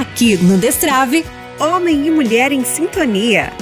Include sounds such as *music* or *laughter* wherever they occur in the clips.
Aqui no Destrave, Homem e Mulher em Sintonia.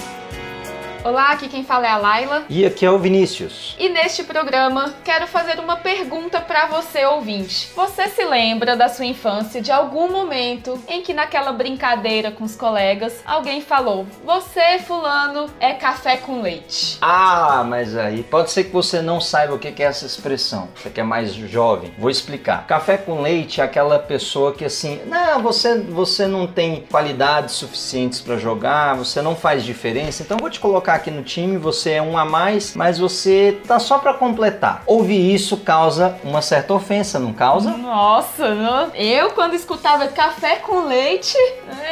Olá, aqui quem fala é a Laila. E aqui é o Vinícius. E neste programa quero fazer uma pergunta para você ouvinte. Você se lembra da sua infância de algum momento em que naquela brincadeira com os colegas alguém falou: "Você fulano é café com leite"? Ah, mas aí pode ser que você não saiba o que é essa expressão. Você que é mais jovem. Vou explicar. Café com leite é aquela pessoa que assim, não, você você não tem qualidades suficientes para jogar, você não faz diferença. Então vou te colocar aqui no time, você é um a mais, mas você tá só para completar. Ouvir isso causa uma certa ofensa, não causa? Nossa, não. eu quando escutava café com leite,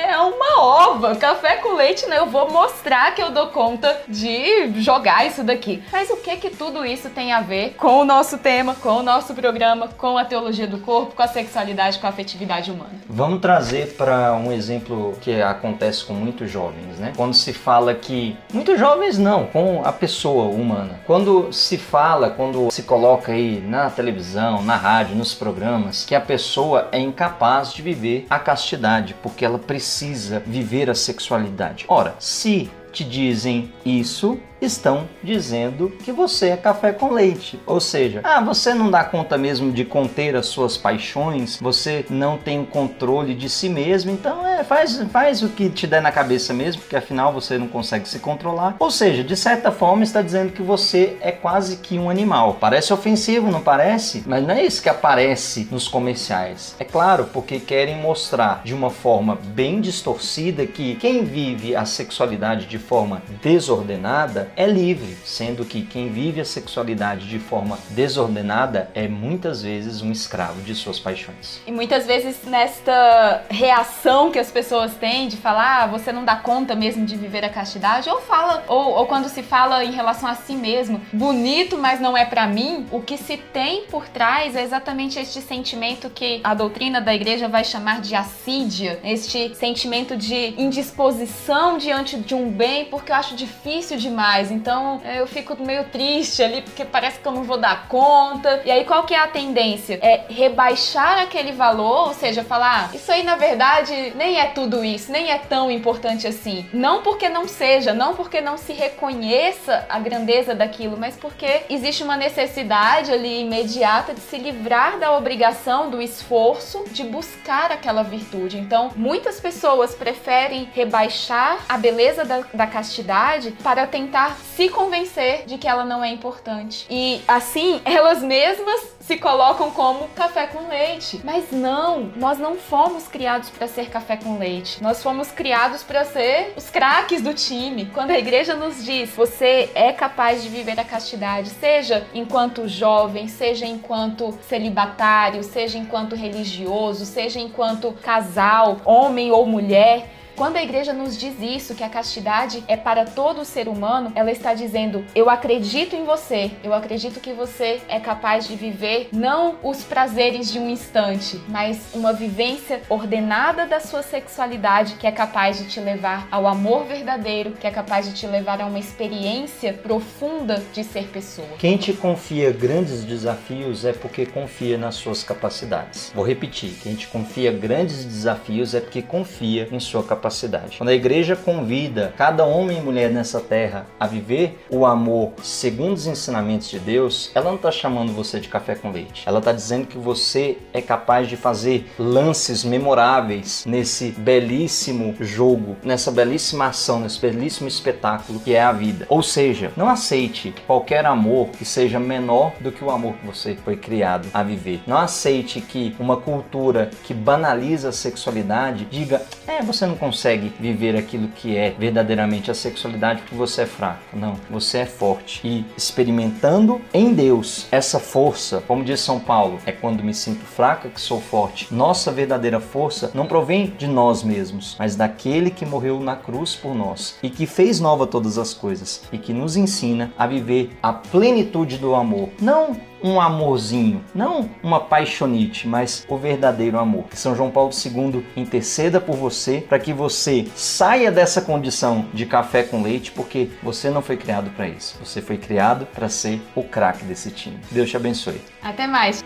é uma ova. Café com leite, né? Eu vou mostrar que eu dou conta de jogar isso daqui. Mas o que que tudo isso tem a ver com o nosso tema, com o nosso programa, com a teologia do corpo, com a sexualidade, com a afetividade humana? Vamos trazer para um exemplo que acontece com muitos jovens, né? Quando se fala que muitos jovens não, com a pessoa humana. Quando se fala, quando se coloca aí na televisão, na rádio, nos programas, que a pessoa é incapaz de viver a castidade, porque ela precisa viver a sexualidade. Ora, se te dizem isso, estão dizendo que você é café com leite. Ou seja, ah, você não dá conta mesmo de conter as suas paixões, você não tem o controle de si mesmo, então é, faz, faz o que te der na cabeça mesmo, porque afinal você não consegue se controlar. Ou seja, de certa forma está dizendo que você é quase que um animal. Parece ofensivo, não parece? Mas não é isso que aparece nos comerciais. É claro, porque querem mostrar de uma forma bem distorcida que quem vive a sexualidade de forma desordenada é livre, sendo que quem vive a sexualidade de forma desordenada é muitas vezes um escravo de suas paixões. E muitas vezes nesta reação que as pessoas têm de falar, ah, você não dá conta mesmo de viver a castidade, ou fala, ou, ou quando se fala em relação a si mesmo, bonito, mas não é para mim, o que se tem por trás é exatamente este sentimento que a doutrina da igreja vai chamar de assídia, este sentimento de indisposição diante de um bem, porque eu acho difícil demais mais. Então é, eu fico meio triste ali porque parece que eu não vou dar conta. E aí qual que é a tendência? É rebaixar aquele valor, ou seja, falar, ah, isso aí na verdade nem é tudo isso, nem é tão importante assim. Não porque não seja, não porque não se reconheça a grandeza daquilo, mas porque existe uma necessidade ali imediata de se livrar da obrigação, do esforço de buscar aquela virtude. Então, muitas pessoas preferem rebaixar a beleza da, da castidade para tentar tentar se convencer de que ela não é importante. E assim, *laughs* elas mesmas se colocam como café com leite. Mas não, nós não fomos criados para ser café com leite. Nós fomos criados para ser os craques do time. Quando a igreja nos diz, você é capaz de viver a castidade, seja enquanto jovem, seja enquanto celibatário, seja enquanto religioso, seja enquanto casal, homem ou mulher, quando a igreja nos diz isso, que a castidade é para todo ser humano, ela está dizendo: eu acredito em você, eu acredito que você é capaz de viver não os prazeres de um instante, mas uma vivência ordenada da sua sexualidade que é capaz de te levar ao amor verdadeiro, que é capaz de te levar a uma experiência profunda de ser pessoa. Quem te confia grandes desafios é porque confia nas suas capacidades. Vou repetir: quem te confia grandes desafios é porque confia em sua capacidade capacidade. Quando a igreja convida cada homem e mulher nessa terra a viver o amor segundo os ensinamentos de Deus, ela não está chamando você de café com leite. Ela está dizendo que você é capaz de fazer lances memoráveis nesse belíssimo jogo, nessa belíssima ação, nesse belíssimo espetáculo que é a vida. Ou seja, não aceite qualquer amor que seja menor do que o amor que você foi criado a viver. Não aceite que uma cultura que banaliza a sexualidade diga: é, você não consegue consegue viver aquilo que é verdadeiramente a sexualidade porque você é fraco. Não, você é forte. E experimentando em Deus essa força, como diz São Paulo, é quando me sinto fraca que sou forte. Nossa verdadeira força não provém de nós mesmos, mas daquele que morreu na cruz por nós e que fez nova todas as coisas e que nos ensina a viver a plenitude do amor. Não um amorzinho, não uma paixonite, mas o verdadeiro amor. Que São João Paulo II interceda por você para que você saia dessa condição de café com leite, porque você não foi criado para isso. Você foi criado para ser o craque desse time. Deus te abençoe. Até mais.